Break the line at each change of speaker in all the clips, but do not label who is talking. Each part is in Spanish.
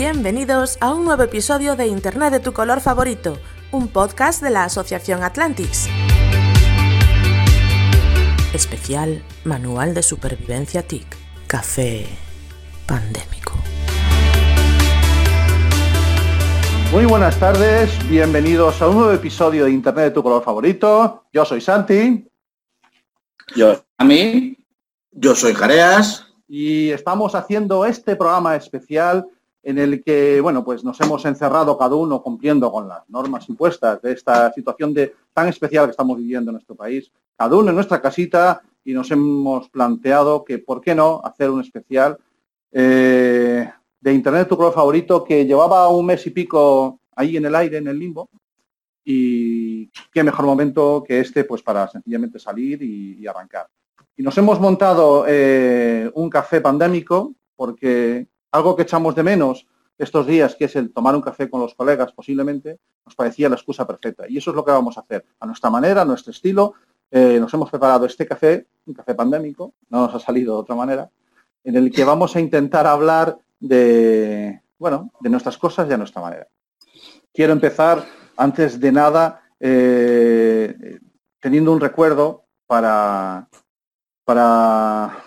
Bienvenidos a un nuevo episodio de Internet de tu color favorito, un podcast de la Asociación Atlantis. Especial Manual de Supervivencia TIC. Café pandémico.
Muy buenas tardes, bienvenidos a un nuevo episodio de Internet de tu color favorito. Yo soy Santi
Yo, a mí, yo soy Jareas.
y estamos haciendo este programa especial en el que, bueno, pues nos hemos encerrado cada uno cumpliendo con las normas impuestas de esta situación de, tan especial que estamos viviendo en nuestro país, cada uno en nuestra casita y nos hemos planteado que, ¿por qué no hacer un especial eh, de Internet tu color favorito que llevaba un mes y pico ahí en el aire, en el limbo? Y qué mejor momento que este, pues para sencillamente salir y, y arrancar. Y nos hemos montado eh, un café pandémico porque algo que echamos de menos estos días, que es el tomar un café con los colegas posiblemente, nos parecía la excusa perfecta. Y eso es lo que vamos a hacer. A nuestra manera, a nuestro estilo, eh, nos hemos preparado este café, un café pandémico, no nos ha salido de otra manera, en el que vamos a intentar hablar de, bueno, de nuestras cosas y a nuestra manera. Quiero empezar, antes de nada, eh, teniendo un recuerdo para, para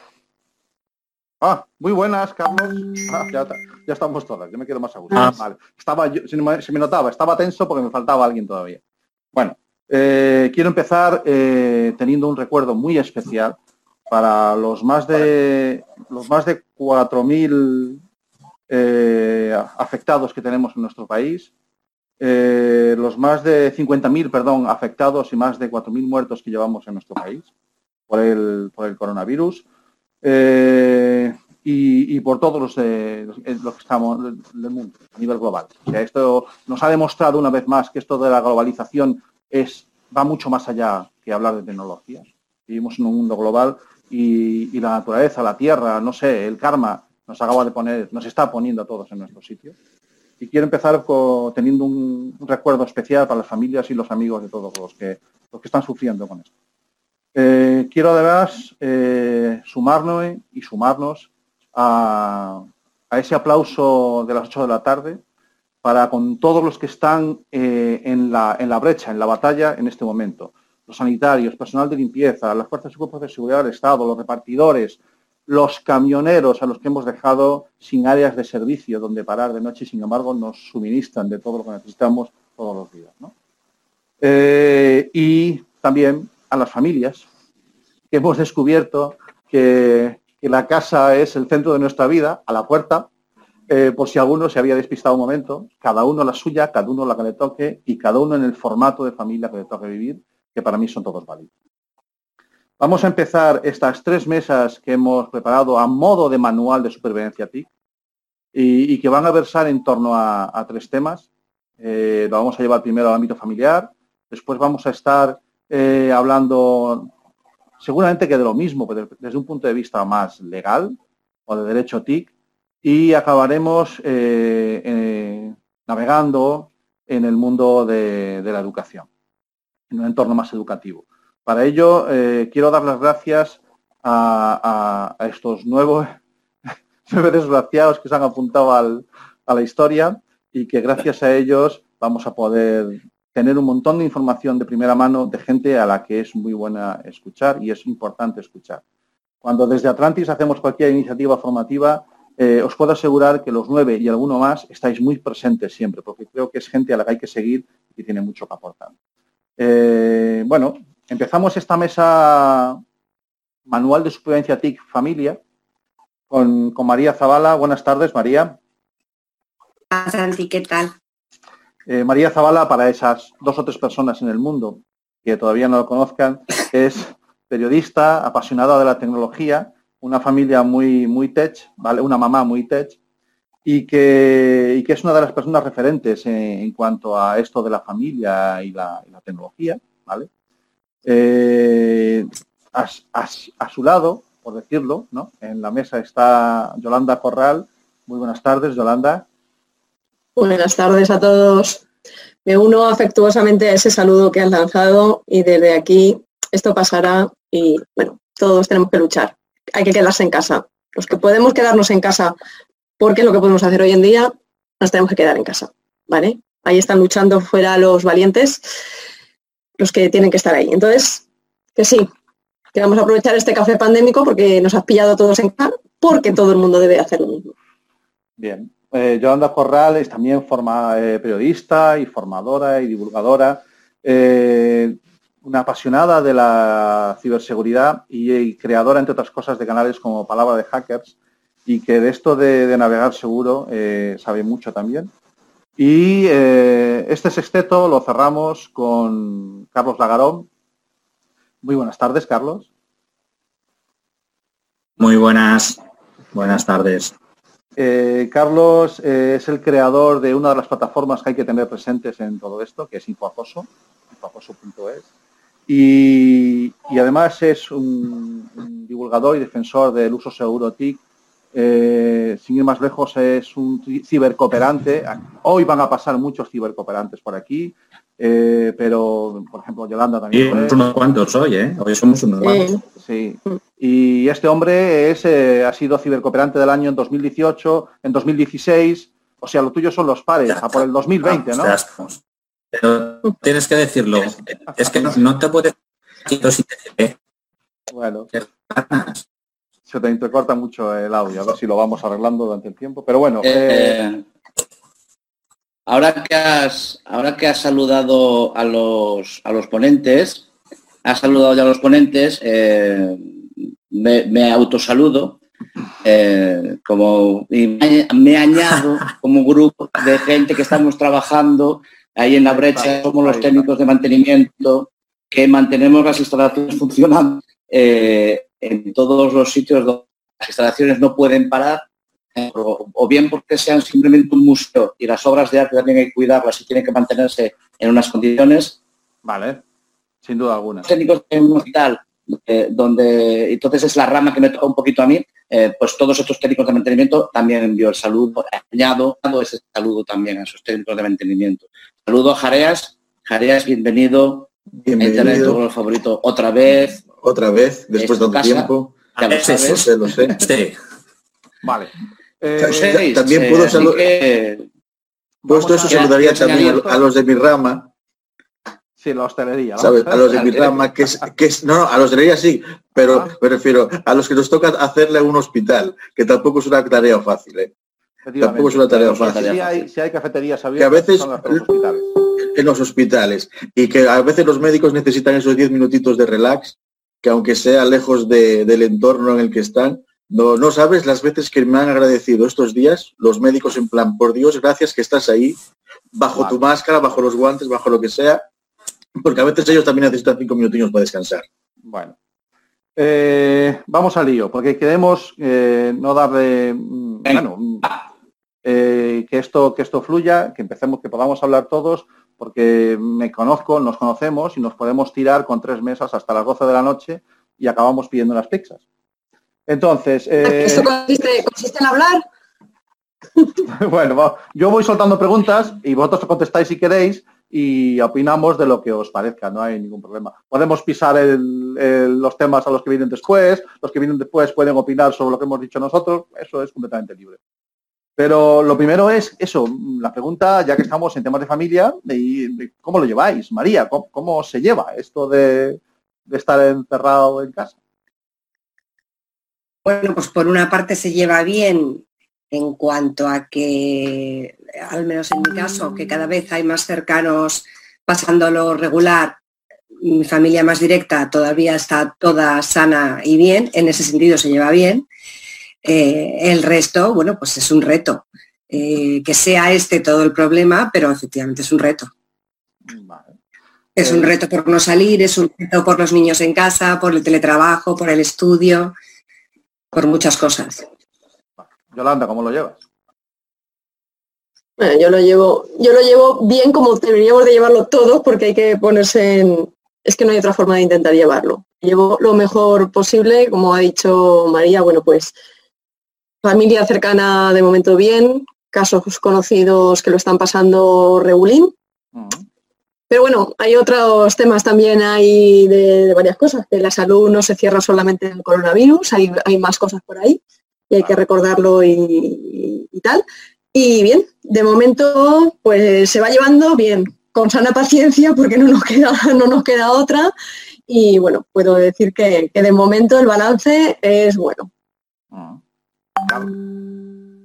Ah, muy buenas, Carlos. Ah, ya, ta- ya estamos todas, yo me quedo más a gusto.
Ah.
Vale. Estaba yo- se, me, se me notaba, estaba tenso porque me faltaba alguien todavía. Bueno, eh, quiero empezar eh, teniendo un recuerdo muy especial para los más de los más de 4.000 eh, afectados que tenemos en nuestro país, eh, los más de 50.000, perdón, afectados y más de 4.000 muertos que llevamos en nuestro país por el, por el coronavirus. Eh, y, por todos los, de, los, eh, que estamos del, mundo a nivel global. Esto nos ha demostrado una vez más que esto de la globalización es, va mucho más allá que hablar de tecnologías. Vivimos en un mundo global y, y la naturaleza, la tierra, no sé, el karma nos acaba de poner, nos está poniendo a todos en nuestro sitio. Y quiero empezar con- teniendo un, un recuerdo especial para las familias y los amigos de todos los que, los que están sufriendo con esto. Eh, quiero además eh, sumarnos y sumarnos a, ese aplauso de las 8 de la tarde para con todos los que están eh, en, la, brecha, en la batalla en este momento. Los sanitarios, personal de limpieza, las fuerzas y cuerpos de seguridad del Estado, los repartidores, los camioneros a los que hemos dejado sin áreas de servicio donde parar de noche y sin embargo nos suministran de todo lo que necesitamos todos los días. y también a las familias que hemos descubierto que, la casa es el centro de nuestra vida, a la puerta, eh, por si alguno se había despistado un momento, cada uno la suya, cada uno la que le toque y cada uno en el formato de familia que le toque vivir, que para mí son todos válidos. Vamos a empezar estas tres mesas que hemos preparado a modo de manual de supervivencia TIC y, que van a versar en torno a, a tres temas. Eh, lo vamos a llevar primero al ámbito familiar, después vamos a estar eh, hablando seguramente que de lo mismo, pero desde un punto de vista más legal o de derecho TIC, y acabaremos eh, eh, navegando en el mundo de, la educación, en un entorno más educativo. Para ello, quiero dar las gracias a, estos nuevos desgraciados que se han apuntado a la historia y que gracias a ellos vamos a poder tener un montón de información de primera mano de gente a la que es muy buena escuchar y es importante escuchar. Cuando desde Atlantis hacemos cualquier iniciativa formativa, eh, os puedo asegurar que los nueve y alguno más estáis muy presentes siempre, porque creo que es gente a la que hay que seguir y tiene mucho que aportar. Eh, bueno, empezamos esta mesa manual de supervivencia TIC familia con, con María Zavala. Buenas tardes, María.
Santi, ¿qué tal?
Eh, María Zavala, para esas dos o tres personas en el mundo que todavía no lo conozcan, es periodista, apasionada de la tecnología una familia muy, muy tech, ¿vale? Una mamá muy tech y que, es una de las personas referentes en, cuanto a esto de la familia y la, tecnología, ¿vale? Eh, a, a- a su lado, por decirlo, ¿no? En la mesa está Yolanda Corral. Muy buenas tardes, Yolanda.
Buenas tardes a todos. Me uno afectuosamente a ese saludo que has lanzado y desde aquí esto pasará y bueno, todos tenemos que luchar. Hay que quedarse en casa. Los que podemos quedarnos en casa porque lo que podemos hacer hoy en día, nos tenemos que quedar en casa. ¿Vale? Ahí están luchando fuera los valientes, los que tienen que estar ahí. Entonces, que sí, que vamos a aprovechar este café pandémico porque nos has pillado todos en casa, porque todo el mundo debe hacer lo mismo.
Bien. Eh, Yolanda Corral es también forma, eh, periodista y formadora y divulgadora, eh, una apasionada de la ciberseguridad y, creadora, entre otras cosas, de canales como Palabra de Hackers y que de esto de, navegar seguro eh, sabe mucho también. Y este sexteto lo cerramos con Carlos Lagarón. Muy buenas tardes, Carlos.
Muy buenas, buenas tardes.
Eh, Carlos eh, es el creador de una de las plataformas que hay que tener presentes en todo esto, que es Infoacoso, infoacoso.es. Y, además es un, divulgador y defensor del uso seguro TIC. Eh, sin ir más lejos, es un ci- cibercooperante. Hoy van a pasar muchos cibercooperantes por aquí, eh, pero, por ejemplo, Yolanda también. es.
unos cuantos hoy, ¿eh? Hoy somos unos cuantos.
Eh,
Sí. Y este hombre es, eh, ha sido cibercooperante del año en 2018, en 2016. O sea, lo tuyo son los pares, a por el 2020, ¿no?
Pero tienes que decirlo. Es que no, no te puedes... ve.
Bueno, se te intercorta mucho el audio, a ver si lo vamos arreglando durante el tiempo. Pero bueno, eh,
Eh, ahora que has ahora que has saludado a los a los ponentes, has saludado ya a los ponentes, eh, me, me autosaludo eh, como y me, me añado como grupo de gente que estamos trabajando ahí en la brecha, somos los técnicos de mantenimiento que mantenemos las instalaciones funcionando eh, en todos los sitios donde las instalaciones no pueden parar o, o bien porque sean simplemente un museo y las obras de arte también hay que cuidarlas y tienen que mantenerse en unas condiciones.
vale, sin duda alguna.
Técnicos en un hospital, eh, donde entonces es la rama que me toca un poquito a mí, eh, pues todos estos técnicos de mantenimiento también envío el saludo, añado ese saludo también a esos técnicos de mantenimiento. Saludo a Jareas, Jareas, bienvenido, a Internet tu
Bienvenido
color favorito otra vez,
otra vez, después de tanto
casa.
tiempo.
ya lo
Ah, sí,
sabes.
sé, lo sé.
Sí.
Vale. Eh,
también puedo
así
salu-
que,
Puesto eso,
a-
saludaría también a los de mi rama,
Sí, la hostelería. ¿no?
¿sabes? A los de mi rama, que es, que es, no, no, a los de ella sí, pero
Ah.
me refiero a los que nos toca hacerle un hospital, que tampoco es una tarea fácil, ¿eh? Tampoco es una tarea fácil.
Si hay, si hay cafeterías
Que a
abiertas,
veces
son los hospitales.
en los hospitales y que a veces los médicos necesitan esos 10 minutitos de relax, que aunque sea lejos de- del entorno en el que están, no, no sabes las veces que me han agradecido estos días los médicos en plan, por Dios, gracias que estás ahí, bajo tu máscara, bajo los guantes, bajo lo que sea, porque a veces ellos también necesitan cinco minutillos para descansar.
Bueno. Eh, vamos al lío, porque queremos eh, no darle, mm, bueno, mm, eh, que esto que esto fluya, que empecemos, que podamos hablar todos, porque me conozco, nos conocemos y nos podemos tirar con tres mesas hasta las 12 de la noche y acabamos pidiendo las pizzas. Entonces, eh,
¿Esto consiste, consiste en hablar?
bueno, yo voy soltando preguntas y vosotros contestáis si queréis y opinamos de lo que os parezca, no hay ningún problema. Podemos pisar el- el- los temas a los que vienen después, los que vienen después pueden opinar sobre lo que hemos dicho nosotros, eso es completamente libre. Pero lo primero es eso, la pregunta, ya que estamos en temas de familia, de, de cómo lo lleváis, María, ¿cómo, cómo se lleva esto de, de estar encerrado en casa?
Bueno, pues por una parte se lleva bien en cuanto a que, al menos en mi caso, que cada vez hay más cercanos pasándolo regular. Mi familia más directa todavía está toda sana y bien, en ese sentido se lleva bien. Eh, el resto, bueno, pues es un reto. Eh, que sea este todo el problema, pero efectivamente es un reto.
Vale.
Es
Eh,
un reto por no salir, es un reto por los niños en casa, por el teletrabajo, por el estudio. Por muchas cosas.
Yolanda, ¿cómo lo llevas?
Bueno, yo lo llevo, yo lo llevo bien como deberíamos de llevarlo todos porque hay que ponerse en. Es que no hay otra forma de intentar llevarlo. Llevo lo mejor posible, como ha dicho María, bueno, pues familia cercana de momento bien, casos conocidos que lo están pasando regulín. Pero bueno, hay otros temas también hay de, varias cosas, que la salud no se cierra solamente en el coronavirus, hay, hay más cosas por ahí y hay que recordarlo y, y tal. Y bien, de momento pues se va llevando bien, con sana paciencia porque no nos queda, no nos queda otra. Y bueno, puedo decir que, que de momento el balance es bueno.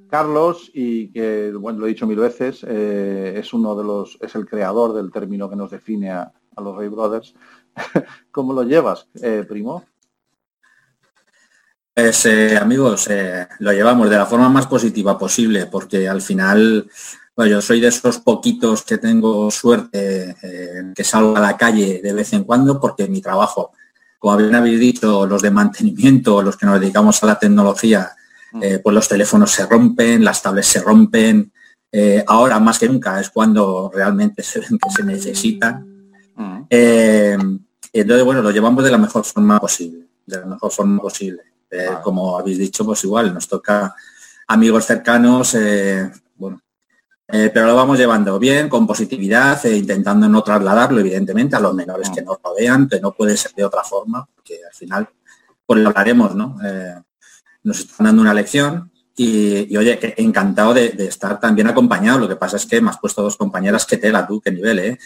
Carlos, y que bueno, lo he dicho mil veces, eh, es uno de los, es el creador del término que nos define a, a los Ray Brothers. ¿Cómo lo llevas, eh, primo?
Pues eh, amigos, eh, lo llevamos de la forma más positiva posible, porque al final, bueno, yo soy de esos poquitos que tengo suerte eh, que salgo a la calle de vez en cuando, porque mi trabajo, como bien habéis dicho, los de mantenimiento, los que nos dedicamos a la tecnología, eh, pues los teléfonos se rompen, las tablets se rompen. eh, ahora más que nunca es cuando realmente se ven que se necesitan. Eh, entonces, bueno, lo llevamos de la mejor forma posible, de la mejor forma posible. Como habéis dicho, pues igual nos toca amigos cercanos, bueno, eh, pero lo vamos llevando bien, con positividad, e intentando no trasladarlo, evidentemente, a los menores que nos rodean, que no puede ser de otra forma, porque al final, pues lo hablaremos, ¿no? Eh, nos están dando una lección y, y, oye, que encantado de, de, estar también acompañado. Lo que pasa es que me has puesto dos compañeras que tela tú, qué nivel, ¿eh?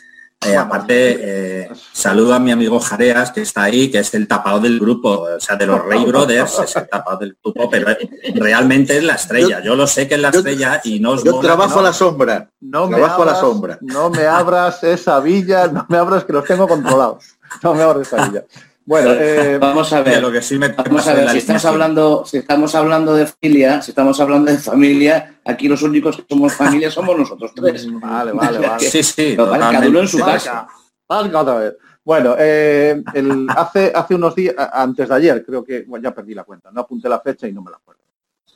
Eh, aparte, eh, saludo a mi amigo Jareas, que está ahí, que es el tapado del grupo, o sea, de los Rey Brothers, es el tapado del grupo, pero realmente es la estrella. Yo lo sé que es la estrella y no os
Yo trabajo
no,
a la sombra.
No me
trabajo
abras,
a la sombra.
No me abras esa villa, no me abras que los tengo controlados. No me abras esa villa. Bueno, eh,
vamos a ver.
Lo que sí me
vamos a ver, si estamos hablando, si estamos hablando de familia, si estamos hablando de familia, aquí los únicos que somos familia somos nosotros tres.
Vale, vale, vale.
Sí, sí.
Cada uno en su casa.
Valga otra vez. Bueno, eh, el, hace, hace unos días, antes de ayer, creo que, bueno, ya perdí la cuenta, no apunté la fecha y no me la acuerdo.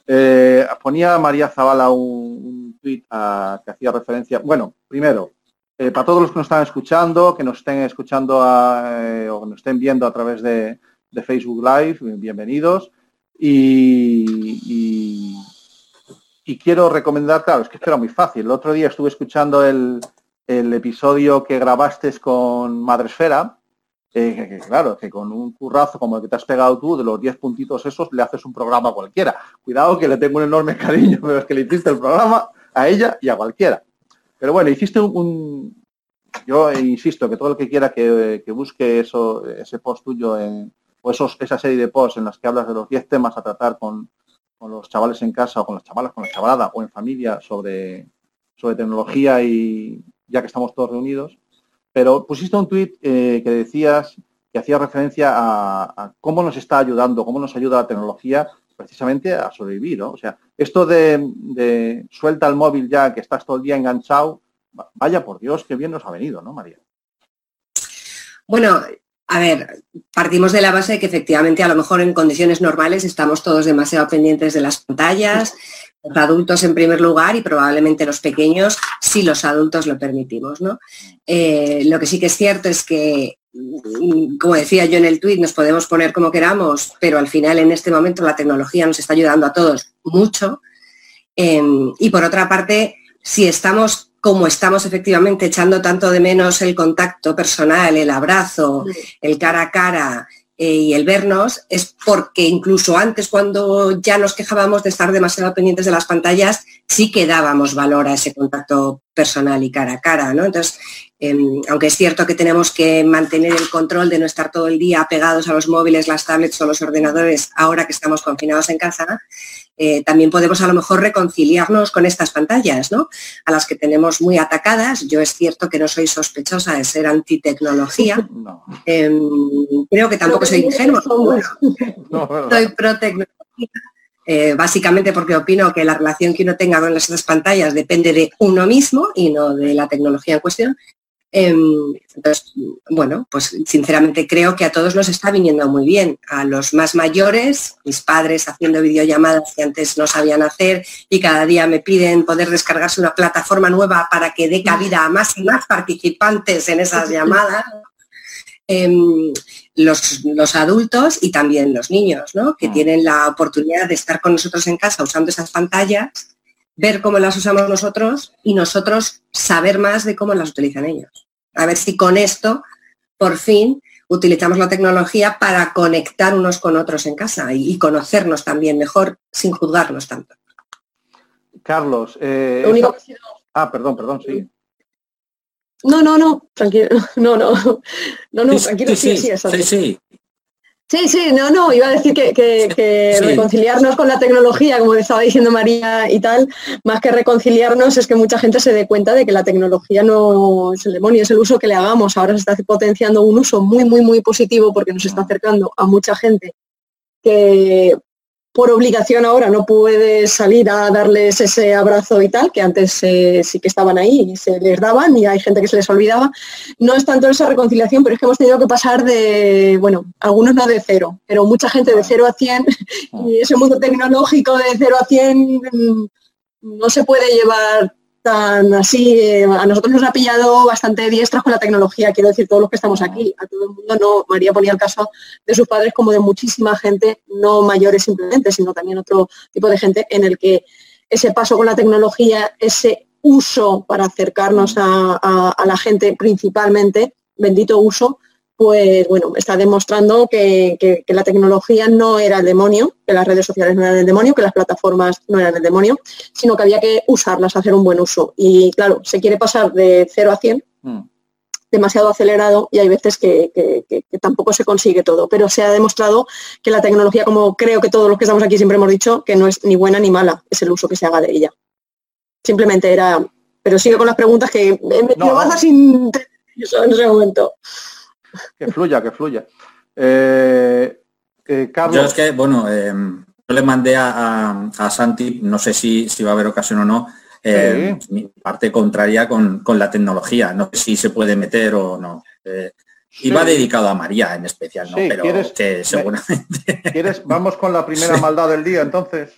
Eh, ponía María Zavala un, un tuit que hacía referencia, bueno, primero, eh, para todos los que nos están escuchando, que nos estén escuchando eh, o nos estén viendo a través de, Facebook Live, bienvenidos. Y, quiero recomendar, claro, es que era muy fácil. El otro día estuve escuchando el, episodio que grabaste con Madresfera, eh, que, que, claro, que con un currazo como el que te has pegado tú, de los 10 puntitos esos, le haces un programa a cualquiera. Cuidado que le tengo un enorme cariño, pero es que le hiciste el programa a ella y a cualquiera. Pero bueno, hiciste un, yo insisto que todo el que quiera que, que busque ese post tuyo en, o esos, esa serie de posts en las que hablas de los 10 temas a tratar con, los chavales en casa o con las chavalas, con la chavalada o en familia sobre, sobre tecnología y ya que estamos todos reunidos. Pero pusiste un tuit eh, que decías que hacía referencia a, cómo nos está ayudando, cómo nos ayuda la tecnología precisamente a sobrevivir, ¿no? O sea, esto de, suelta el móvil ya, que estás todo el día enganchado, vaya por Dios, qué bien nos ha venido, ¿no, María?
Bueno, a ver, partimos de la base de que efectivamente a lo mejor en condiciones normales estamos todos demasiado pendientes de las pantallas, los adultos en primer lugar y probablemente los pequeños si los adultos lo permitimos, ¿no? Eh, lo que sí que es cierto es que como decía yo en el tuit, nos podemos poner como queramos, pero al final en este momento la tecnología nos está ayudando a todos mucho. Eh, y por otra parte, si estamos como estamos efectivamente echando tanto de menos el contacto personal, el abrazo, el cara a cara eh, y el vernos, es porque incluso antes cuando ya nos quejábamos de estar demasiado pendientes de las pantallas, sí que dábamos valor a ese contacto personal y cara a cara, ¿no? Entonces, eh, aunque es cierto que tenemos que mantener el control de no estar todo el día pegados a los móviles, las tablets o los ordenadores ahora que estamos confinados en casa, eh, también podemos a lo mejor reconciliarnos con estas pantallas, ¿no? A las que tenemos muy atacadas. Yo es cierto que no soy sospechosa de ser antitecnología. No. Eh, creo que tampoco soy ingenua. Bueno, no, no, soy pro tecnología. Eh, básicamente porque opino que la relación que uno tenga con estas pantallas depende de uno mismo y no de la tecnología en cuestión. Em, entonces, bueno, pues sinceramente creo que a todos nos está viniendo muy bien. A los más mayores, mis padres haciendo videollamadas que antes no sabían hacer y cada día me piden poder descargarse una plataforma nueva para que dé cabida a más y más participantes en esas llamadas. Em, los, adultos y también los niños, ¿no? que mm. tienen la oportunidad de estar con nosotros en casa usando esas pantallas, ver cómo las usamos nosotros y nosotros saber más de cómo las utilizan ellos. A ver si con esto, por fin, utilizamos la tecnología para conectar unos con otros en casa y, conocernos también mejor sin juzgarnos tanto.
Carlos, eh, ah, perdón, perdón, sí.
No, no, no, tranquilo, no, no, no, no, tranquilo, sí, sí, sí, sí, Sí, sí, no, no, iba a decir que, reconciliarnos con la tecnología, como estaba diciendo María y tal, más que reconciliarnos es que mucha gente se dé cuenta de que la tecnología no es el demonio, es el uso que le hagamos. Ahora se está potenciando un uso muy, muy, muy positivo porque nos está acercando a mucha gente que por obligación ahora no puedes salir a darles ese abrazo y tal, que antes eh, sí que estaban ahí y se les daban y hay gente que se les olvidaba. No es tanto esa reconciliación, pero es que hemos tenido que pasar de, bueno, algunos no de cero, pero mucha gente de cero a 100 y ese mundo tecnológico de cero a 100 mm, no se puede llevar tan así, eh, a nosotros nos ha pillado bastante diestras con la tecnología, quiero decir, todos los que estamos aquí, a todo el mundo no, María ponía el caso de sus padres como de muchísima gente, no mayores simplemente, sino también otro tipo de gente en el que ese paso con la tecnología, ese uso para acercarnos a la gente principalmente, bendito uso, pues bueno, está demostrando que, la tecnología no era el demonio, que las redes sociales no eran el demonio, que las plataformas no eran el demonio, sino que había que usarlas, hacer un buen uso. Y claro, se quiere pasar de 0 a 100 mm. demasiado acelerado y hay veces que, tampoco se consigue todo, pero se ha demostrado que la tecnología, como creo que todos los que estamos aquí siempre hemos dicho, que no es ni buena ni mala, es el uso que se haga de ella. Simplemente era, pero sigue con las preguntas que me, no, sin en ese momento
que fluya, que fluya. Eh,
eh, Carlos. Yo es que, bueno, eh, yo le mandé a, Santi, no sé si, si va a haber ocasión o no, mi parte contraria con, la tecnología, no sé si se puede meter o no. Y va dedicado a María en especial, ¿no? Pero que seguramente.
¿Quieres? Vamos con la primera maldad del día, entonces.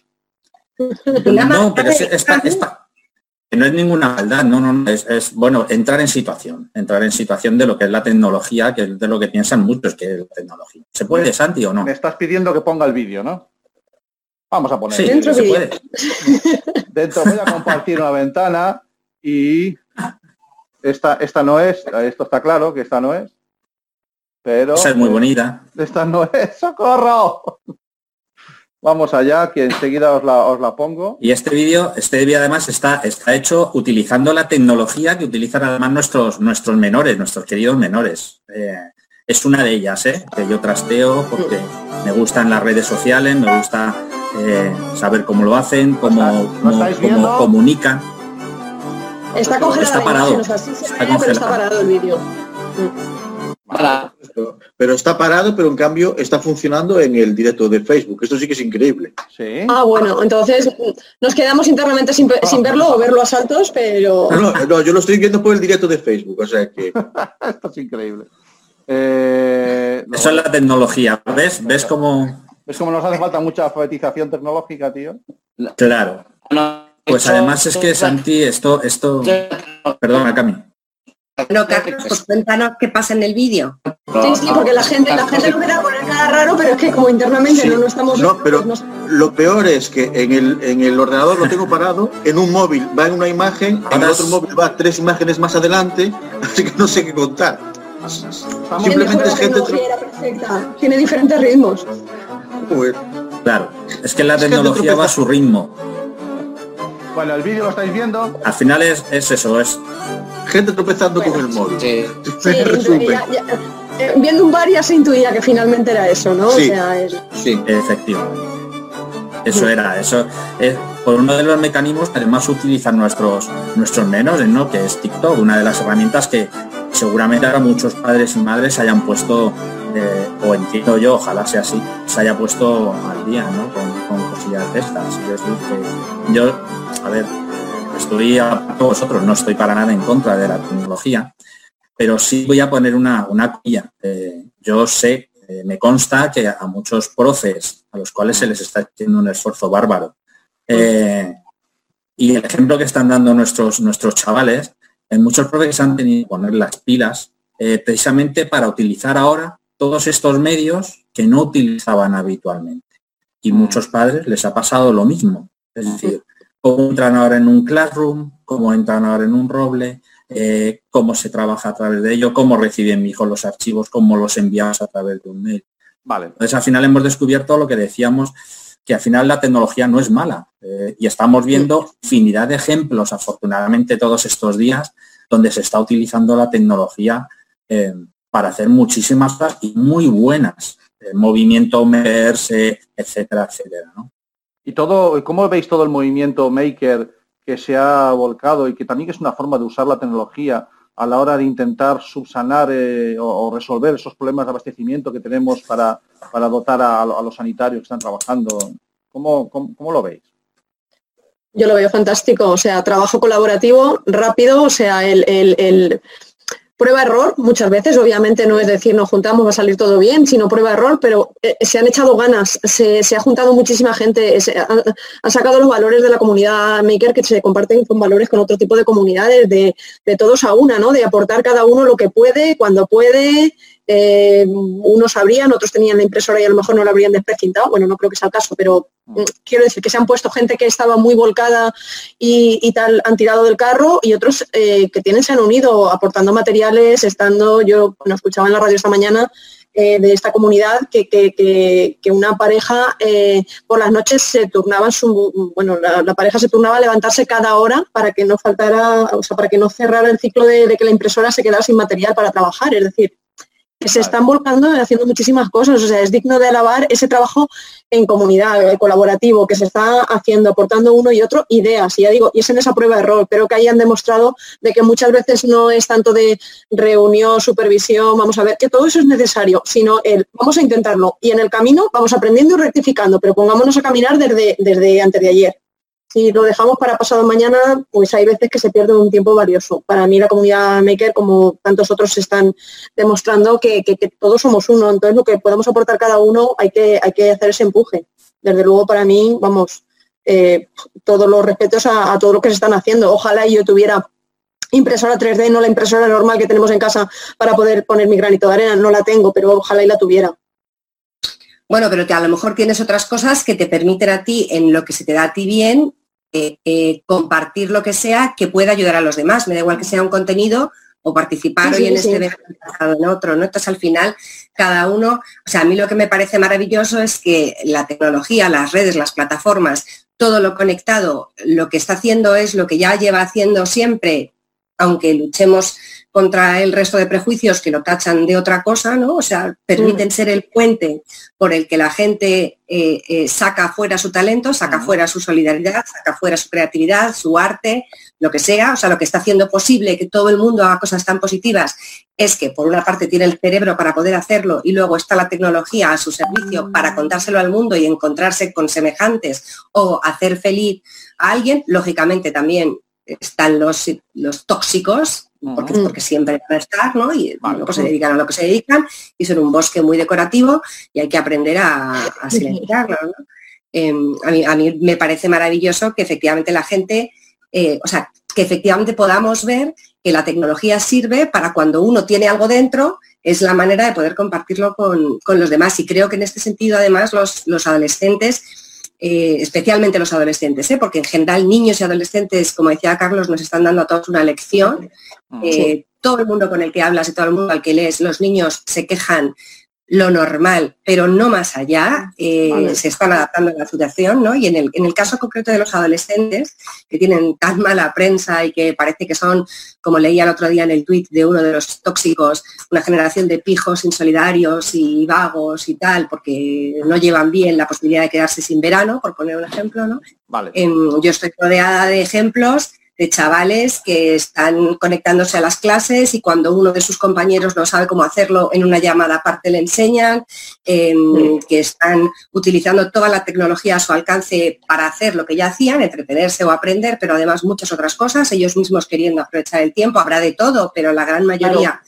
No, pero esta, no es ninguna maldad, no, no, es, bueno entrar en situación, entrar en situación de lo que es la tecnología, que es de lo que piensan muchos que es la tecnología. ¿Se puede, Santi, o no?
Me estás pidiendo que ponga el vídeo, ¿no? Vamos a poner.
Sí,
dentro
se puede.
Dentro voy a compartir una ventana y esta, esta no es, esto está claro que esta no es. Pero.
Esa es muy bonita.
Esta no es, socorro. Vamos allá, que enseguida os la, pongo.
Y este vídeo, este vídeo además está, está hecho utilizando la tecnología que utilizan además nuestros, nuestros menores, nuestros queridos menores. Eh, es una de ellas, ¿eh? que yo trasteo porque me gustan las redes sociales, me gusta eh, saber cómo lo hacen, cómo, cómo, comunican.
Está congelado. Está parado. está parado el vídeo.
Pero está parado, pero en cambio está funcionando en el directo de Facebook. Esto sí que es increíble.
Ah, bueno, entonces nos quedamos internamente sin, verlo o verlo a saltos, pero...
No, yo lo estoy viendo por el directo de Facebook, o sea que...
Esto es increíble. Eh,
Eso es la tecnología, ¿ves? ¿Ves cómo...?
¿Ves cómo nos hace falta mucha alfabetización tecnológica, tío?
Claro. Pues además es que Santi, esto, esto... Perdona, Cami.
No, Carlos, pues cuéntanos qué pasa en el vídeo.
Sí, sí, porque la gente, la gente no a poner nada raro, pero es que como internamente no, no estamos...
No, pero lo peor es que en el, en el ordenador lo tengo parado, en un móvil va en una imagen, en el otro móvil va tres imágenes más adelante, así que no sé qué contar.
Simplemente es gente... Perfecta. Tiene diferentes ritmos.
Claro, es que la tecnología va a su ritmo.
Bueno, el vídeo lo estáis viendo.
Al final es, es eso, es
gente tropezando con el móvil. Sí.
Eh, viendo un bar ya se intuía que finalmente era eso, ¿no?
Sí, sí.
efectivamente. Eso era, eso es por uno de los mecanismos que además utilizan nuestros nuestros menores, ¿no? Que es TikTok, una de las herramientas que seguramente ahora muchos padres y madres hayan puesto, o entiendo yo, ojalá sea así, se haya puesto al día, ¿no? Con, cosillas de estas. yo, a ver, estoy a vosotros, no estoy para nada en contra de la tecnología, pero sí voy a poner una, una. Eh, yo sé, eh, me consta que a muchos profes a los cuales se les está haciendo un esfuerzo bárbaro. Eh, y el ejemplo que están dando nuestros, nuestros chavales, en muchos profes han tenido que poner las pilas precisamente para utilizar ahora todos estos medios que no utilizaban habitualmente. Y mm. muchos padres les ha pasado lo mismo. Es decir, cómo entran ahora en un classroom, cómo entran ahora en un roble, eh, cómo se trabaja a través de ello, cómo reciben mi hijo los archivos, cómo los enviamos a través de un mail. Vale. Entonces al final hemos descubierto lo que decíamos, que al final la tecnología no es mala. Eh, y estamos viendo infinidad de ejemplos, afortunadamente todos estos días, donde se está utilizando la tecnología eh, para hacer muchísimas cosas y muy buenas. El movimiento moverse, etcétera, etcétera.
Y todo, ¿cómo veis todo el movimiento maker que se ha volcado y que también es una forma de usar la tecnología a la hora de intentar subsanar eh, o, resolver esos problemas de abastecimiento que tenemos para, para dotar a, los sanitarios que están trabajando. ¿Cómo, cómo, lo veis?
Yo lo veo fantástico, o sea, trabajo colaborativo, rápido, o sea, el, prueba-error muchas veces, obviamente no es decir nos juntamos, va a salir todo bien, sino prueba-error, pero eh, se han echado ganas, se, ha juntado muchísima gente, se, han, sacado los valores de la comunidad maker que se comparten con valores con otro tipo de comunidades, de, de todos a una, ¿no? de aportar cada uno lo que puede, cuando puede, eh, unos sabrían, otros tenían la impresora y a lo mejor no la habrían desprecintado, bueno, no creo que sea el caso, pero mm, quiero decir que se han puesto gente que estaba muy volcada y, tal, han tirado del carro y otros eh, que tienen se han unido aportando materiales, estando, yo bueno, escuchaba en la radio esta mañana eh, de esta comunidad que, una pareja por las noches se turnaba su, bueno, la, pareja se turnaba a levantarse cada hora para que no faltara, o sea, para que no cerrara el ciclo de, de que la impresora se quedara sin material para trabajar, es decir, que se están volcando y haciendo muchísimas cosas. O sea, es digno de alabar ese trabajo en comunidad, eh, colaborativo, que se está haciendo, aportando uno y otro ideas. Y ya digo, y es en esa prueba de error, pero que hayan demostrado de que muchas veces no es tanto de reunión, supervisión, vamos a ver, que todo eso es necesario, sino el vamos a intentarlo. Y en el camino vamos aprendiendo y rectificando, pero pongámonos a caminar desde, desde antes de ayer si lo dejamos para pasado mañana, pues hay veces que se pierde un tiempo valioso. Para mí la comunidad maker, como tantos otros están demostrando, que, todos somos uno. Entonces lo que podemos aportar cada uno hay que, hay que hacer ese empuje. Desde luego para mí, vamos, eh, todos los respetos a, todo lo que se están haciendo. Ojalá yo tuviera impresora 3D, no la impresora normal que tenemos en casa para poder poner mi granito de arena. No la tengo, pero ojalá y la tuviera.
Bueno, pero que a lo mejor tienes otras cosas que te permiten a ti, en lo que se te da a ti bien, eh, eh, compartir lo que sea que pueda ayudar a los demás. Me da igual que sea un contenido o participar hoy en este evento en otro, ¿no? Entonces al final cada uno, o sea, a mí lo que me parece maravilloso es que la tecnología, las redes, las plataformas, todo lo conectado, lo que está haciendo es lo que ya lleva haciendo siempre, aunque luchemos contra el resto de prejuicios que lo tachan de otra cosa, ¿no? O sea, permiten mm. ser el puente por el que la gente eh, eh, saca fuera su talento, saca fuera su solidaridad, saca fuera su creatividad, su arte, lo que sea. O sea, lo que está haciendo posible que todo el mundo haga cosas tan positivas es que por una parte tiene el cerebro para poder hacerlo y luego está la tecnología a su servicio para contárselo al mundo y encontrarse con semejantes o hacer feliz a alguien. Lógicamente también están los, los tóxicos porque, porque siempre van a estar, ¿no? Y se dedican a lo que se dedican y son un bosque muy decorativo y hay que aprender a, a silenciarlo, em, a, mí, me parece maravilloso que efectivamente la gente, eh, o sea, que efectivamente podamos ver que la tecnología sirve para cuando uno tiene algo dentro, es la manera de poder compartirlo con, los demás. Y creo que en este sentido, además, los, los adolescentes eh, especialmente los adolescentes, ¿eh? porque en general niños y adolescentes, como decía Carlos, nos están dando a todos una lección. Eh, todo el mundo con el que hablas y todo el mundo al que lees, los niños se quejan lo normal, pero no más allá, eh, se están adaptando a la situación, ¿no? Y en el, en el, caso concreto de los adolescentes, que tienen tan mala prensa y que parece que son, como leía el otro día en el tuit de uno de los tóxicos, una generación de pijos insolidarios y vagos y tal, porque no llevan bien la posibilidad de quedarse sin verano, por poner un ejemplo, ¿no? Vale. Em, yo estoy rodeada de ejemplos de chavales que están conectándose a las clases y cuando uno de sus compañeros no sabe cómo hacerlo en una llamada aparte le enseñan, em, que están utilizando toda la tecnología a su alcance para hacer lo que ya hacían, entretenerse o aprender, pero además muchas otras cosas, ellos mismos queriendo aprovechar el tiempo, habrá de todo, pero la gran mayoría...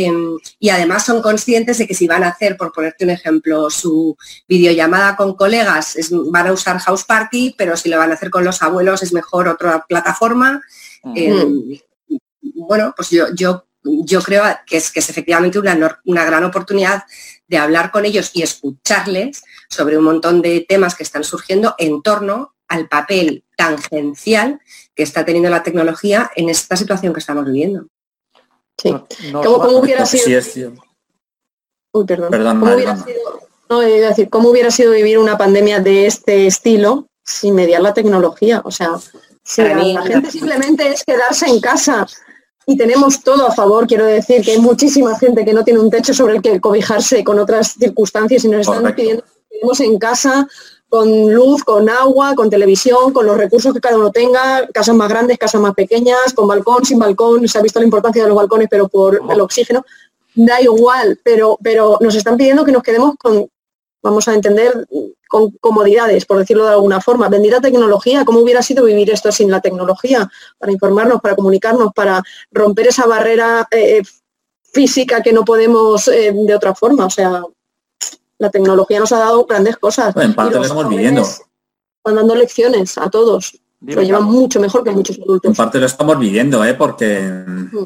Em, y además son conscientes de que si van a hacer, por ponerte un ejemplo, su videollamada con colegas, van a usar House Party, pero si lo van a hacer con los abuelos es mejor otra plataforma. Em, bueno, pues yo, yo, yo creo que es, que es efectivamente una, una gran oportunidad de hablar con ellos y escucharles sobre un montón de temas que están surgiendo en torno al papel tangencial que está teniendo la tecnología en esta situación que estamos viviendo.
Sí. ¿Cómo, hubiera sido? Uy, perdón. ¿Cómo hubiera sido... No, decir, ¿cómo hubiera sido vivir una pandemia de este estilo sin mediar la tecnología? O sea, si la gente simplemente es quedarse en casa y tenemos todo a favor, quiero decir que hay muchísima gente que no tiene un techo sobre el que cobijarse con otras circunstancias y nos están pidiendo que quedemos en casa con luz, con agua, con televisión, con los recursos que cada uno tenga, casas más grandes, casas más pequeñas, con balcón, sin balcón, se ha visto la importancia de los balcones, pero por el oxígeno, da igual, pero, pero nos están pidiendo que nos quedemos con, vamos a entender, con comodidades, por decirlo de alguna forma. Bendita tecnología, ¿cómo hubiera sido vivir esto sin la tecnología? Para informarnos, para comunicarnos, para romper esa barrera eh, física que no podemos eh, de otra forma. O sea, la tecnología nos ha dado grandes cosas.
en parte lo estamos viviendo.
Están dando lecciones a todos. lo llevan mucho mejor que muchos adultos.
En parte lo estamos viviendo, ¿eh? porque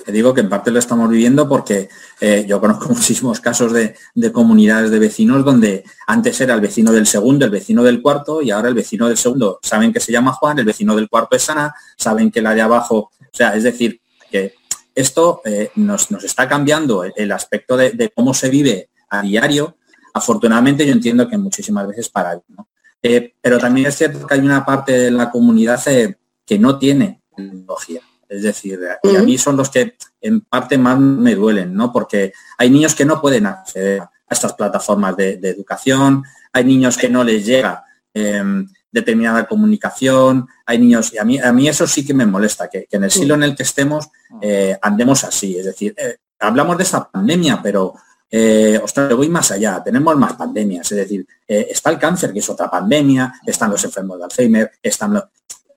te digo que en parte lo estamos viviendo porque eh, yo conozco muchísimos casos de, comunidades de vecinos donde antes era el vecino del segundo, el vecino del cuarto y ahora el vecino del segundo saben que se llama Juan, el vecino del cuarto es Ana, saben que la de abajo, o sea, es decir, que esto eh, nos, está cambiando el, aspecto de, cómo se vive a diario Afortunadamente yo entiendo que muchísimas veces para ¿no? Eh, pero también es cierto que hay una parte de la comunidad eh, que no tiene tecnología. Es decir, y a mí son los que en parte más me duelen, ¿no? Porque hay niños que no pueden acceder a estas plataformas de, educación, hay niños que no les llega em, determinada comunicación, hay niños, y a mí, a mí eso sí que me molesta, que, en el siglo en el que estemos eh, andemos así. Es decir, hablamos de esta pandemia, pero eh, ostras, voy más allá, tenemos más pandemias, es decir, eh, está el cáncer, que es otra pandemia, están los enfermos de Alzheimer, están los...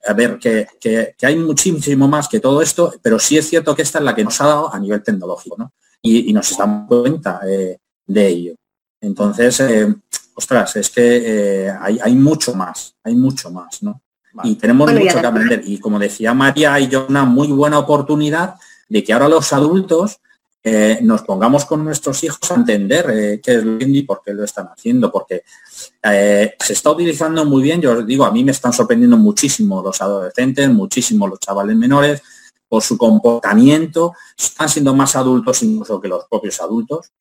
A ver, que, hay muchísimo más que todo esto, pero sí es cierto que esta es la que nos ha dado a nivel tecnológico, ¿no? Y, nos damos cuenta eh, de ello. Entonces, ostras, es que hay, mucho más, hay mucho más, ¿no? Y tenemos mucho que aprender. Y como decía María, hay una muy buena oportunidad de que ahora los adultos eh, nos pongamos con nuestros hijos a entender eh, qué es lo indie y por qué lo están haciendo, porque eh, se está utilizando muy bien, yo os digo, a mí me están sorprendiendo muchísimo los adolescentes, muchísimo los chavales menores, por su comportamiento, están siendo más adultos incluso que los propios adultos,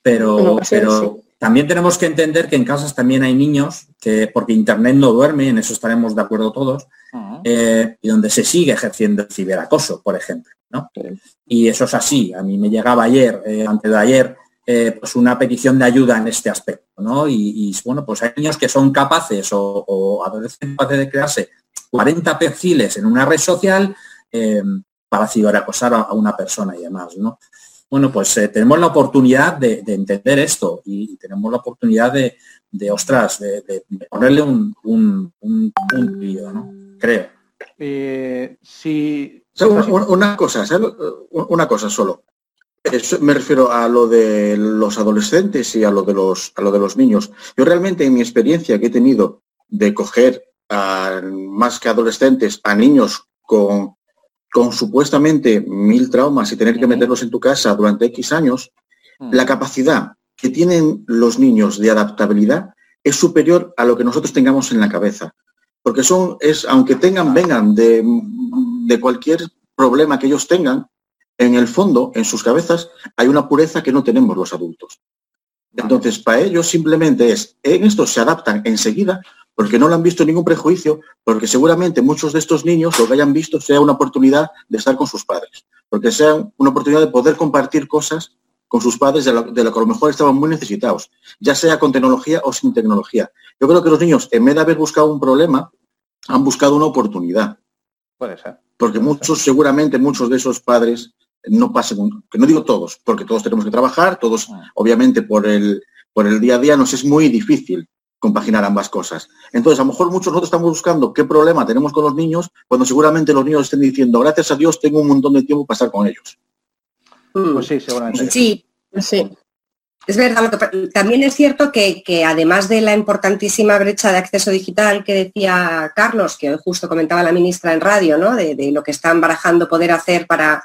pero, pero también tenemos que entender que en casas también hay niños que, porque Internet no duerme, en eso estaremos de acuerdo todos, y donde se sigue ejerciendo el ciberacoso, por ejemplo. Y eso es así. A mí me llegaba ayer, eh, antes de ayer, eh, pues una petición de ayuda en este aspecto, ¿no? Y, bueno, pues hay niños que son capaces o, adolescentes capaces de crearse 40 perfiles en una red social eh, para ciberacosar a, una persona y demás, ¿no? Bueno, pues tenemos la oportunidad de, entender esto y, tenemos la oportunidad de, de ostras, de, ponerle un, un, ¿no? Creo.
si
una, cosa, una cosa solo. me refiero a lo de los adolescentes y a lo de los, a lo de los niños. Yo realmente en mi experiencia que he tenido de coger a, más que adolescentes a niños con, con supuestamente mil traumas y tener que meterlos en tu casa durante X años, la capacidad que tienen los niños de adaptabilidad es superior a lo que nosotros tengamos en la cabeza. Porque son, es, aunque tengan, vengan de de cualquier problema que ellos tengan, en el fondo, en sus cabezas, hay una pureza que no tenemos los adultos. Entonces, para ellos simplemente es, en esto se adaptan enseguida porque no lo han visto ningún prejuicio, porque seguramente muchos de estos niños lo que hayan visto sea una oportunidad de estar con sus padres, porque sea una oportunidad de poder compartir cosas con sus padres de lo, que a lo mejor estaban muy necesitados, ya sea con tecnología o sin tecnología. Yo creo que los niños, en vez de haber buscado un problema, han buscado una oportunidad.
Puede ser.
Porque muchos, seguramente muchos de esos padres no pasen, que no digo todos, porque todos tenemos que trabajar, todos,
Ah.
obviamente, por el, por el día a día nos es muy difícil compaginar ambas cosas. Entonces, a lo mejor muchos nosotros estamos buscando qué problema tenemos con los niños, cuando seguramente los niños estén diciendo, gracias a Dios tengo un montón de tiempo para estar con ellos.
Mm.
Pues sí, seguramente.
Sí,
Sí.
Es verdad, también es cierto que, que además de la importantísima brecha de acceso digital que decía Carlos, que hoy justo comentaba la ministra en radio, ¿no? de, de lo que están barajando poder hacer para,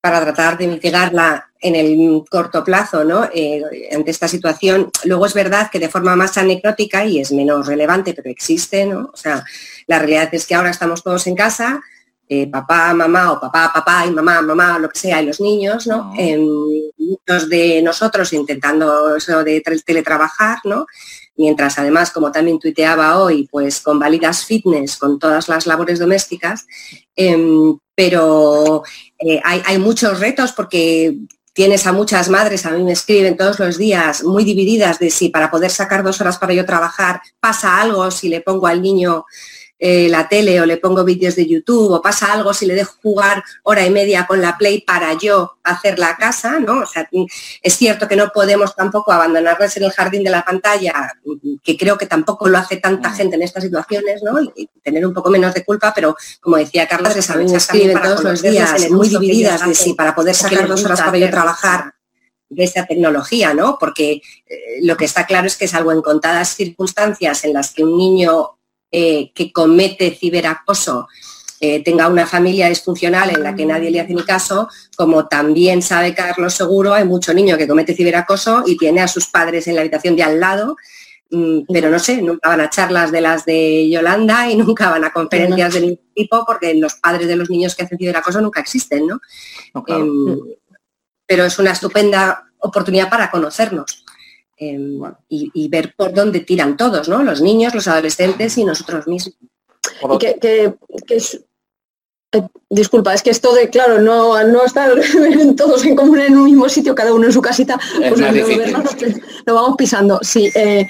para tratar de mitigarla en el corto plazo ¿no? Eh, ante esta situación. Luego es verdad que de forma más anecdótica y es menos relevante, pero existe, ¿no? O sea, la realidad es que ahora estamos todos en casa, eh, papá, mamá o papá, papá y mamá, mamá, lo que sea, y los niños, ¿no? Em, muchos de nosotros intentando eso de teletrabajar, ¿no? Mientras además, como también tuiteaba hoy, pues con válidas fitness, con todas las labores domésticas, em, pero eh, hay, hay muchos retos porque tienes a muchas madres, a mí me escriben todos los días, muy divididas de si para poder sacar dos horas para yo trabajar pasa algo si le pongo al niño eh, la tele o le pongo vídeos de YouTube o pasa algo si le dejo jugar hora y media con la Play para yo hacer la casa, ¿no? O sea, es cierto que no podemos tampoco abandonarles en el jardín de la pantalla, que creo que tampoco lo hace tanta gente en estas situaciones, ¿no? Y tener un poco menos de culpa, pero como decía Carlos,
también
escriben
para
todos los días
en
muy
que
divididas de si para poder
que
sacar dos horas para yo trabajar de esta tecnología, ¿no? Porque eh, lo que está claro es que salvo en contadas circunstancias en las que un niño eh, que comete ciberacoso eh, tenga una familia disfuncional en la que nadie le hace ni caso, como también sabe Carlos Seguro, hay mucho niño que comete ciberacoso y tiene a sus padres en la habitación de al lado, mm, pero no sé, nunca van a charlas de las de Yolanda y nunca van a conferencias de ningún tipo porque los padres de los niños que hacen ciberacoso nunca existen, ¿no?
No, claro.
Em, pero es una estupenda oportunidad para conocernos em, y, y ver por dónde tiran todos, ¿no? Los niños, los adolescentes y nosotros mismos.
Por
Y que, que- que es- eh, disculpa, es que esto de, claro, no, no estar todos en común en un mismo sitio, cada uno en su casita,
Es
pues lo, vamos pisando. Sí, eh,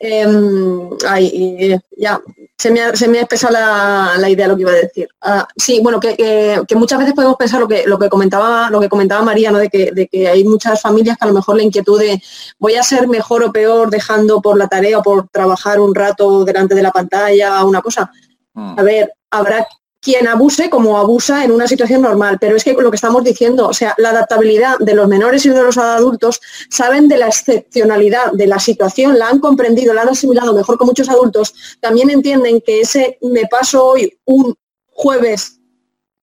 em, ay, eh, ya, se me ha, se me ha espesado la, la idea lo que iba a decir. Ah, sí, bueno, que, que- que muchas veces podemos pensar lo que, lo que comentaba, lo que comentaba María, ¿no? de, que, de que hay muchas familias que a lo mejor la inquietud de voy a ser mejor o peor dejando por la tarea o por trabajar un rato delante de la pantalla una cosa.
Mm.
A ver, habrá quien abuse como abusa en una situación normal, pero es que lo que estamos diciendo, o sea, la adaptabilidad de los menores y de los adultos saben de la excepcionalidad de la situación, la han comprendido, la han asimilado mejor que muchos adultos, también entienden que ese me paso hoy un jueves,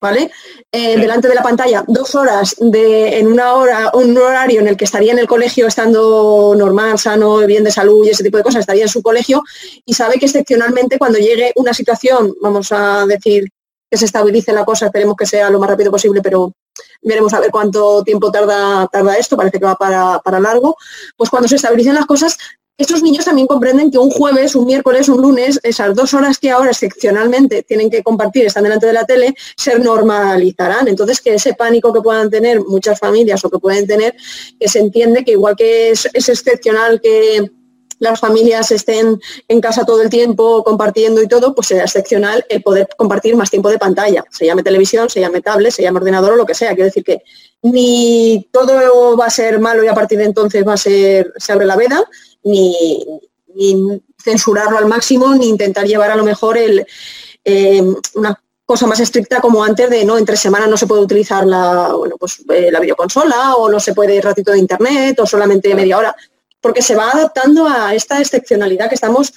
¿vale? Eh,
Sí.
Delante de la pantalla, dos horas de, en una hora, un horario en el que estaría en el colegio estando normal, sano, bien de salud y ese tipo de cosas, estaría en su colegio y sabe que excepcionalmente cuando llegue una situación, vamos a decir, que se estabilice la cosa, esperemos que sea lo más rápido posible, pero veremos a ver cuánto tiempo tarda, tarda esto, parece que va para, para largo, pues cuando se estabilicen las cosas, estos niños también comprenden que un jueves, un miércoles, un lunes, esas dos horas que ahora excepcionalmente tienen que compartir, están delante de la tele, se normalizarán. Entonces, que ese pánico que puedan tener muchas familias o que pueden tener, que se entiende que igual que es, es excepcional que las familias estén en casa todo el tiempo compartiendo y todo, pues será excepcional el poder compartir más tiempo de pantalla. Se llame televisión, se llame tablet, se llame ordenador o lo que sea. Quiero decir que ni todo va a ser malo y a partir de entonces va a ser, se abre la veda, ni, ni censurarlo al máximo, ni intentar llevar a lo mejor eh, una cosa más estricta como antes de no, entre semanas no se puede utilizar la, bueno, pues, eh, la videoconsola o no se puede ir ratito de internet o solamente media hora, porque se va adaptando a esta excepcionalidad que estamos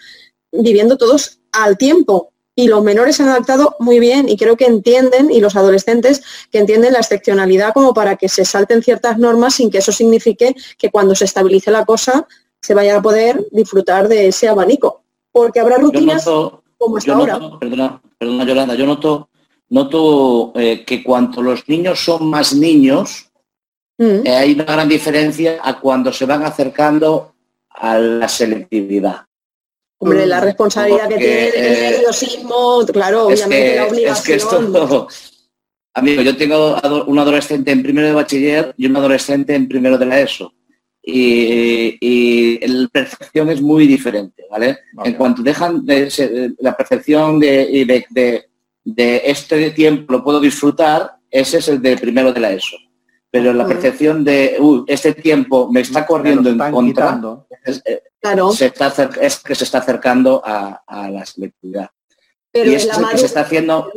viviendo todos al tiempo. Y los menores se han adaptado muy bien y creo que entienden, y los adolescentes, que entienden la excepcionalidad como para que se salten ciertas normas sin que eso signifique que cuando se estabilice la cosa se vaya a poder disfrutar de ese abanico. Porque habrá rutinas
noto,
como hasta
yo
ahora.
perdona, perdona, Yolanda, yo noto, noto eh, que cuanto los niños son más niños,
Mm.
eh, hay una gran diferencia a cuando se van acercando a la selectividad.
Hombre, la responsabilidad que tiene el
eh,
nerviosismo, claro,
es
obviamente
que,
la
es
obligación.
que esto, amigo, yo tengo un adolescente en primero de bachiller y un adolescente en primero de la ESO. Y, y la percepción es muy diferente, ¿vale?
Vale.
En cuanto dejan de, se- de- la percepción de, y de, de- de este tiempo lo puedo disfrutar, ese es el del primero de la ESO. Pero la percepción de "Uy, este tiempo me está corriendo en contra, es, eh,
Claro,
se está es que se está acercando a, a la selectividad.
pero
y
la
es el que se está haciendo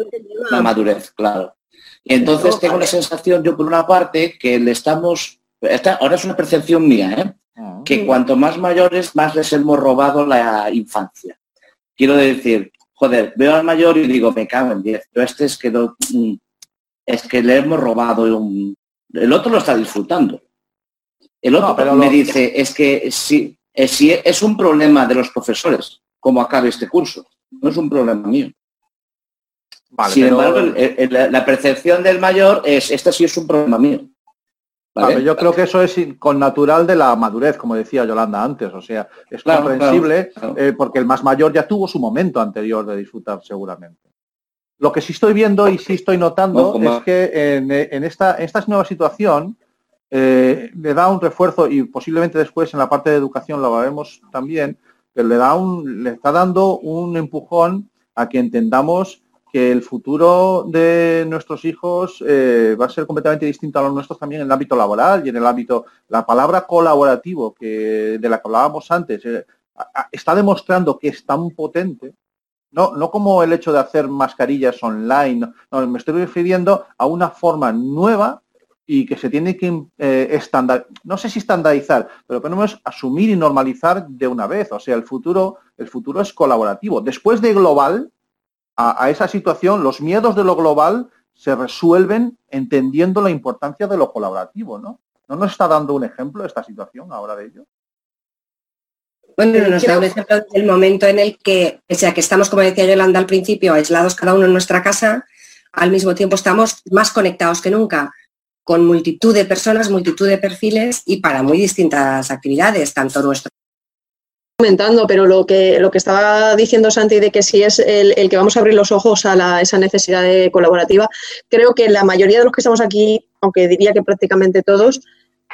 la madurez, claro. Y entonces tengo la
vale.
sensación, yo por una parte, que le estamos, esta, ahora es una percepción mía, ¿eh?
Ah.
que cuanto más mayores, más les hemos robado la infancia. Quiero decir, joder, veo al mayor y digo, me cago en 10, pero este es que no- mm, es que le hemos robado un... El otro lo está disfrutando. El otro
No, pero
me
lo-
dice, es que si, es, si es un problema de los profesores, como acabe este curso, no es un problema mío.
Vale,
Sin
pero-
embargo, el- el- la, la percepción del mayor es, este sí es un problema mío. ¿Vale?
Vale, yo creo que eso es con natural de la madurez, como decía Yolanda antes. O sea, es
Claro,
comprensible
claro, claro.
eh, porque el más mayor ya tuvo su momento anterior de disfrutar seguramente. Lo que sí estoy viendo y sí estoy notando
No,
es que en, en esta, en esta nueva situación eh, le da un refuerzo y posiblemente después en la parte de educación lo veremos también, pero le da un, le está dando un empujón a que entendamos que el futuro de nuestros hijos eh, va a ser completamente distinto a los nuestros también en el ámbito laboral y en el ámbito, la palabra colaborativo que de la que hablábamos antes, eh, está demostrando que es tan potente, no, no como el hecho de hacer mascarillas online, no, me estoy refiriendo a una forma nueva y que se tiene que eh, estándar, no sé si estandarizar, pero por lo menos asumir y normalizar de una vez. O sea, el futuro, el futuro es colaborativo. Después de global, a, a esa situación, los miedos de lo global se resuelven entendiendo la importancia de lo colaborativo, ¿no? ¿No nos está dando un ejemplo esta situación ahora de ello?
Bueno, nos da un ejemplo del momento en el que, pese a que estamos, como decía Yolanda al principio, aislados cada uno en nuestra casa, al mismo tiempo estamos más conectados que nunca, con multitud de personas, multitud de perfiles y para muy distintas actividades, tanto nuestro
comentando, pero lo que, lo que estaba diciendo Santi de que si es el, el que vamos a abrir los ojos a la- esa necesidad de colaborativa, creo que la mayoría de los que estamos aquí, aunque diría que prácticamente todos,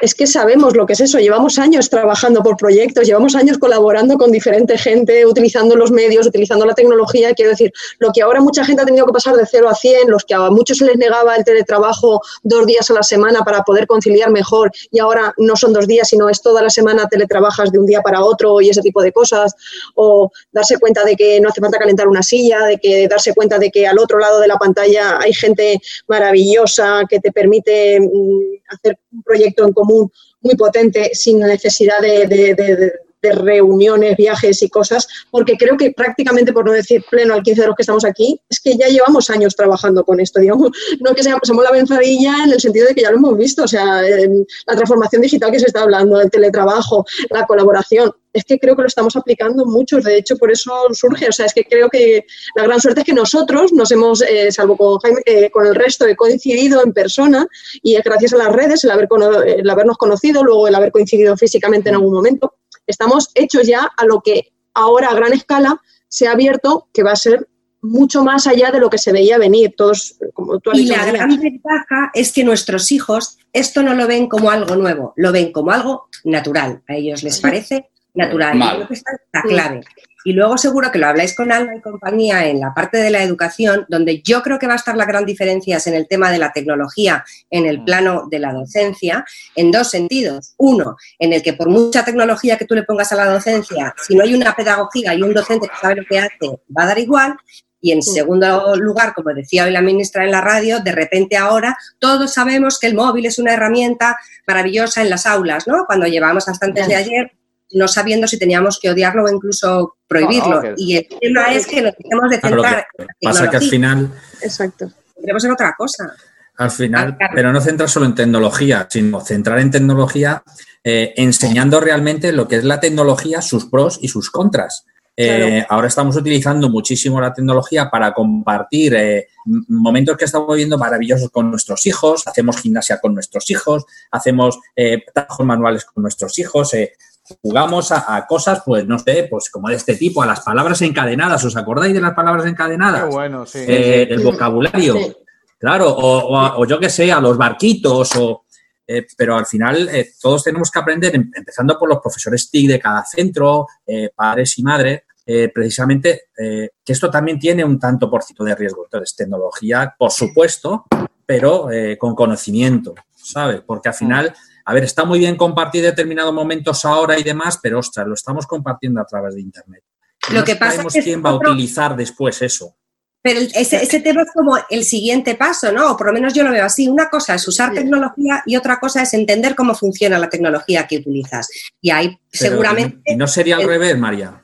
es que sabemos lo que es eso. Llevamos años trabajando por proyectos, llevamos años colaborando con diferente gente, utilizando los medios, utilizando la tecnología. Quiero decir, lo que ahora mucha gente ha tenido que pasar de 0 a 100, los que a muchos se les negaba el teletrabajo dos días a la semana para poder conciliar mejor y ahora no son dos días, sino es toda la semana teletrabajas de un día para otro y ese tipo de cosas. O darse cuenta de que no hace falta calentar una silla, de que darse cuenta de que al otro lado de la pantalla hay gente maravillosa que te permite mm, hacer un proyecto en común muy potente sin necesidad de, de- de- de- reuniones, viajes y cosas, porque creo que prácticamente, por no decir pleno al 15 de los que estamos aquí, es que ya llevamos años trabajando con esto, digamos, no que seamos, somos la avanzadilla en el sentido de que ya lo hemos visto, o sea, en la transformación digital que se está hablando, el teletrabajo, la colaboración, es que creo que lo estamos aplicando muchos, de hecho por eso surge, o sea, es que creo que la gran suerte es que nosotros nos hemos, eh, salvo con Jaime, eh, con el resto, he coincidido en persona y es gracias a las redes, el, haber el habernos conocido, luego el haber coincidido físicamente en algún momento, estamos hechos ya a lo que ahora a gran escala se ha abierto, que va a ser mucho más allá de lo que se veía venir. Todos, como tú has
Y
dicho,
la
María,
gran ventaja es que nuestros hijos esto no lo ven como algo nuevo, lo ven como algo natural. A ellos les parece natural. Creo que esta es la clave. Y luego seguro que lo habláis con Alma y compañía en la parte de la educación, donde yo creo que va a estar la gran diferencia es en el tema de la tecnología, en el plano de la docencia, en dos sentidos. Uno, en el que por mucha tecnología que tú le pongas a la docencia, si no hay una pedagogía y un docente que sabe lo que hace, va a dar igual. Y en segundo lugar, como decía hoy la ministra en la radio, de repente ahora todos sabemos que el móvil es una herramienta maravillosa en las aulas, ¿no? Cuando llevamos hasta antes de ayer no sabiendo si teníamos que odiarlo o incluso prohibirlo. Y el tema es que nos tenemos de
Claro, lo
centrar
que
en la
pasa que al final,
Exacto.
Tendremos en otra cosa.
al final,
Ah, claro.
pero no centrar solo en tecnología, sino centrar en tecnología eh, enseñando realmente lo que es la tecnología, sus pros y sus contras. Eh, Ahora estamos utilizando muchísimo la tecnología para compartir eh, momentos que estamos viviendo maravillosos con nuestros hijos, hacemos gimnasia con nuestros hijos, hacemos eh, trabajos manuales con nuestros hijos, eh, jugamos a, a cosas, pues no sé, pues como de este tipo, a las palabras encadenadas. ¿Os acordáis de las palabras encadenadas?
Qué bueno, sí.
Eh, el vocabulario.
Sí.
Claro, o, o- o yo que sé, a los barquitos, o, eh, pero al final eh, todos tenemos que aprender, em- empezando por los profesores TIC de cada centro, eh, padres y madres, eh, precisamente eh, que esto también tiene un tanto por ciento de riesgo. Entonces, tecnología, por supuesto, pero eh, con conocimiento, ¿sabes? Porque al final, a ver, está muy bien compartir determinados momentos ahora y demás, pero ostras, lo estamos compartiendo a través de Internet.
Lo que pasa es que
quién va a utilizar después eso.
Pero ese, ese, tema es como el siguiente paso, ¿no? O por lo menos yo lo veo así. Una cosa es usar tecnología y otra cosa es entender cómo funciona la tecnología que utilizas. Y ahí
Pero,
seguramente...
¿Y no sería al revés, María?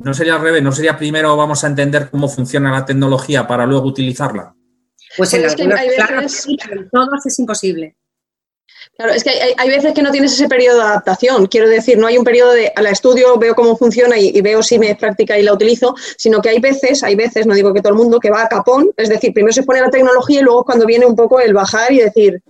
¿No sería al revés? ¿No sería primero vamos a entender cómo funciona la tecnología para luego utilizarla?
Pues en
Pues es que
algunos, claro,
veces-
sí, pero en todos es imposible.
Claro, es que hay, hay veces que no tienes ese periodo de adaptación. Quiero decir, no hay un periodo de la estudio, veo cómo funciona y, veo si me es práctica y la utilizo, sino que hay veces, hay veces, no digo que todo el mundo, que va a capón, es decir, primero se pone la tecnología y luego cuando viene un poco el bajar y decir,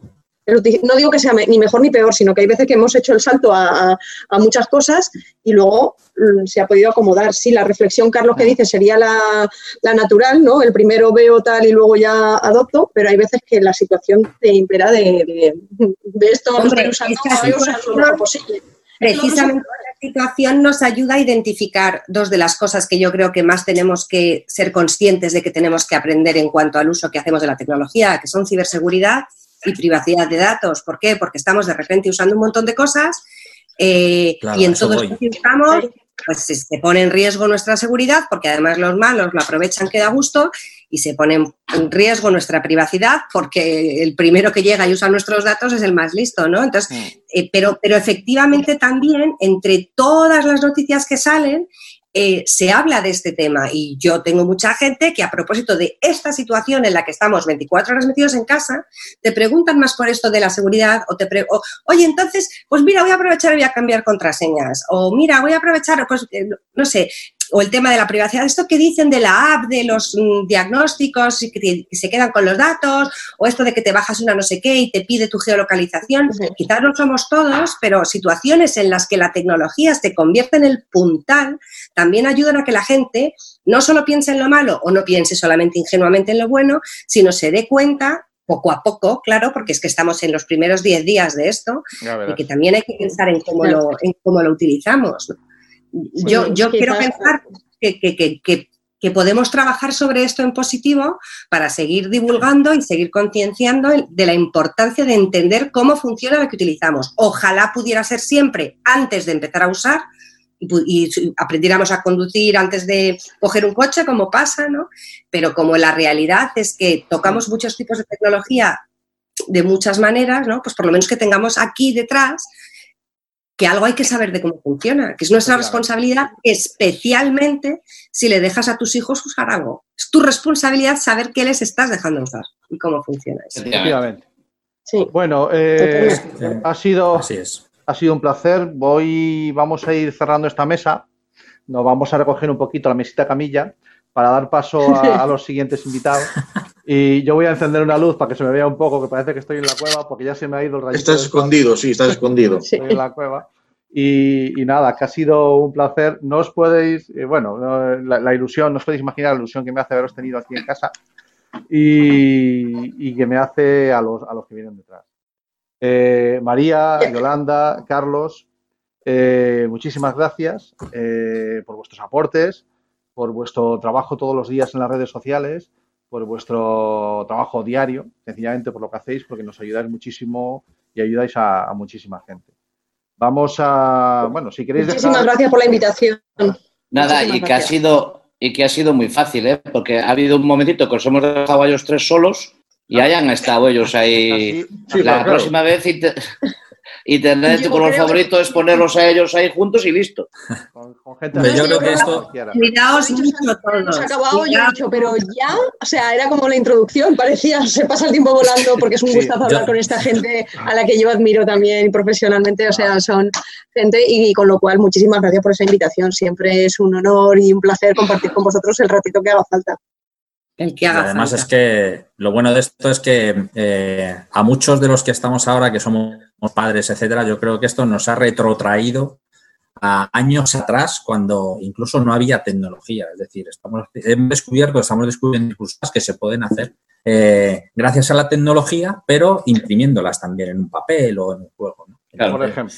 no digo que sea ni mejor ni peor, sino que hay veces que hemos hecho el salto a, a- a muchas cosas y luego mm, se ha podido acomodar. Sí, la reflexión, Carlos, que dice sería la, la natural, ¿no? El primero veo tal y luego ya adopto, pero hay veces que la situación te impera de, de, de esto
Hombre,
estoy usando, lo posible.
Precisamente la situación nos ayuda a identificar dos de las cosas que yo creo que más tenemos que ser conscientes de que tenemos que aprender en cuanto al uso que hacemos de la tecnología, que son ciberseguridad y privacidad de datos. ¿Por qué? Porque estamos de repente usando un montón de cosas eh,
Claro,
y en todo esto que usamos, pues se se pone en riesgo nuestra seguridad, porque además los malos lo aprovechan que da gusto y se pone en riesgo nuestra privacidad, porque el primero que llega y usa nuestros datos es el más listo, ¿no? Entonces, eh, pero, pero efectivamente también entre todas las noticias que salen eh, se habla de este tema. Y yo tengo mucha gente que a propósito de esta situación en la que estamos 24 horas metidos en casa, te preguntan más por esto de la seguridad o te pre o, oye, entonces, pues mira, voy a aprovechar y voy a cambiar contraseñas. O mira, voy a aprovechar, pues no sé, o el tema de la privacidad, esto que dicen de la app, de los mm, diagnósticos y que, te- que se quedan con los datos, o esto de que te bajas una no sé qué y te pide tu geolocalización.
Sí.
Quizás no somos todos, pero situaciones en las que la tecnología se convierte en el puntal también ayudan a que la gente no solo piense en lo malo o no piense solamente ingenuamente en lo bueno, sino se dé cuenta poco a poco, claro, porque es que estamos en los primeros 10 días de esto y que también hay que pensar en cómo lo, en cómo lo utilizamos. ¿no? Yo, yo quiero pensar que, que- que- que- podemos trabajar sobre esto en positivo para seguir divulgando y seguir concienciando de la importancia de entender cómo funciona lo que utilizamos. Ojalá pudiera ser siempre antes de empezar a usar y, y aprendiéramos a conducir antes de coger un coche, como pasa, ¿no? Pero como la realidad es que tocamos muchos tipos de tecnología de muchas maneras, ¿no? Pues por lo menos que tengamos aquí detrás que algo hay que saber de cómo funciona, que es nuestra responsabilidad, especialmente si le dejas a tus hijos usar algo. Es tu responsabilidad saber qué les estás dejando usar y cómo funciona eso.
Efectivamente.
Sí.
Bueno, eh,
Eh,
ha sido
Así es.
ha sido un placer. Voy, vamos a ir cerrando esta mesa. Nos vamos a recoger un poquito la mesita camilla para dar paso a, a los siguientes invitados. Y yo voy a encender una luz para que se me vea un poco, que parece que estoy en la cueva, porque ya se me ha ido el rayito.
Estás escondido, sí, estás escondido.
Sí.
Estoy en la cueva. Y, y nada, que ha sido un placer. No os podéis, eh, bueno, no, la, la ilusión, no os podéis imaginar la ilusión que me hace haberos tenido aquí en casa y, y que me hace a los, a los que vienen detrás. Eh, María, Yolanda, Carlos, eh, muchísimas gracias eh, por vuestros aportes, por vuestro trabajo todos los días en las redes sociales, por vuestro trabajo diario, sencillamente por lo que hacéis, porque nos ayudáis muchísimo y ayudáis a, a muchísima gente. Vamos a, bueno, si queréis
Muchísimas
dejar...
gracias por la invitación.
Nada,
Muchísimas
y que ha sido y que ha sido muy fácil, ¿eh? Porque ha habido un momentito que os hemos dejado a ellos tres solos y hayan estado ellos ahí.
Sí,
la
claro.
próxima vez Internet tu
Yo
color
creo-
favorito es ponerlos a ellos ahí juntos y listo.
Con, con gente
yo creo que esto-.
Cuidaos
Hemos acabado, yo he dicho, pero ya, o sea, era como la introducción, parecía, se pasa el tiempo volando porque es un
Sí,
gustazo hablar
yo-
con esta gente a la que yo admiro también profesionalmente, o sea, son gente y con lo cual muchísimas gracias por esa invitación, siempre es un honor y un placer compartir con vosotros el ratito que haga falta.
El que
Y
haga
además
falta.
es que lo bueno de esto es que eh, a muchos de los que estamos ahora, que somos padres, etcétera, yo creo que esto nos ha retrotraído a años atrás cuando incluso no había tecnología. Es decir, estamos, hemos descubierto, estamos descubriendo cosas que se pueden hacer eh, gracias a la tecnología, pero imprimiéndolas también en un papel o en un juego. ¿no?
Claro.
Por ejemplo.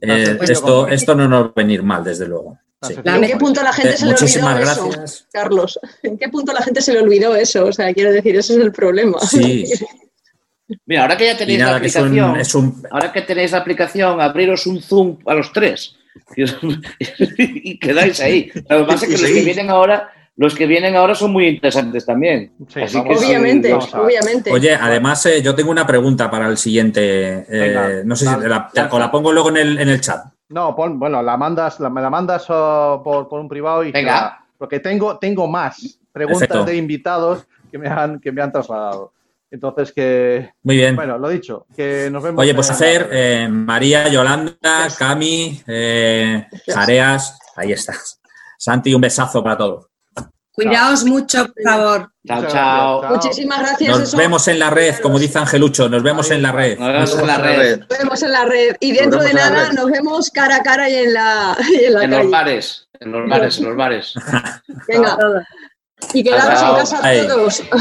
Eh, esto, esto no nos va a venir mal, desde luego. Sí.
¿En qué punto la gente
Eh,
se le olvidó eso. Carlos? ¿En qué punto la gente se le olvidó eso? O sea, quiero decir, ese es el problema.
Sí,
Mira, ahora que ya tenéis la
nada, que es
aplicación,
un, es un-
ahora que tenéis la aplicación, abriros un Zoom a los tres y quedáis ahí. Lo que pasa es que los que vienen ahora, los que vienen ahora son muy interesantes también.
Sí,
Así
vamos
que sí,
obviamente,
a
obviamente.
Oye, además eh, yo tengo una pregunta para el siguiente. eh,
Venga,
no sé si te la, te-
lanza.
o la pongo luego en el, en el chat.
No, pon, bueno, la mandas, la, me la mandas oh, por, por un privado y
Venga.
te la- porque tengo, tengo más preguntas
Perfecto.
de invitados que me han, que me han trasladado. Entonces que,
Muy bien.
bueno, lo dicho, que nos vemos.
Oye, pues hacer eh, María, Yolanda, Cami, eh, Jareas, ahí estás. Santi, un besazo para todos.
Cuidaos mucho, por favor.
Chao, chao.
Muchísimas gracias.
Nos
eso.
vemos en la red, como dice Angelucho, nos vemos en la red.
Nos vemos en la red,
Nos vemos en la red. Y dentro de nada nos vemos cara a cara y en la, y en la
en
calle.
los bares, en los bares, en los bares.
Venga. Y quedaros en casa
Ahí.
todos.